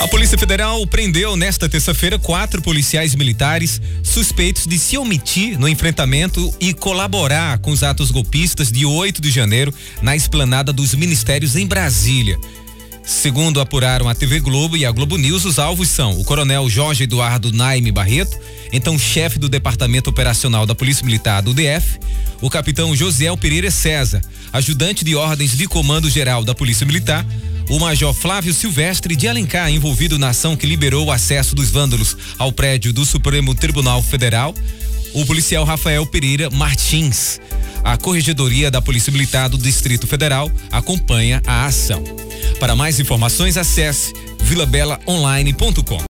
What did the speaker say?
A Polícia Federal prendeu nesta terça-feira quatro policiais militares suspeitos de se omitir no enfrentamento e colaborar com os atos golpistas de 8 de janeiro na esplanada dos ministérios em Brasília. Segundo apuraram a TV Globo e a Globo News, os alvos são o coronel Jorge Eduardo Naime Barreto, então chefe do Departamento Operacional da Polícia Militar do DF, o capitão Josiel Pereira César, ajudante de ordens de comando geral da Polícia Militar, o Major Flávio Silvestre de Alencar, envolvido na ação que liberou o acesso dos vândalos ao prédio do Supremo Tribunal Federal, o policial Rafael Pereira Martins. A Corregedoria da Polícia Militar do Distrito Federal acompanha a ação. Para mais informações, acesse vilabelaonline.com.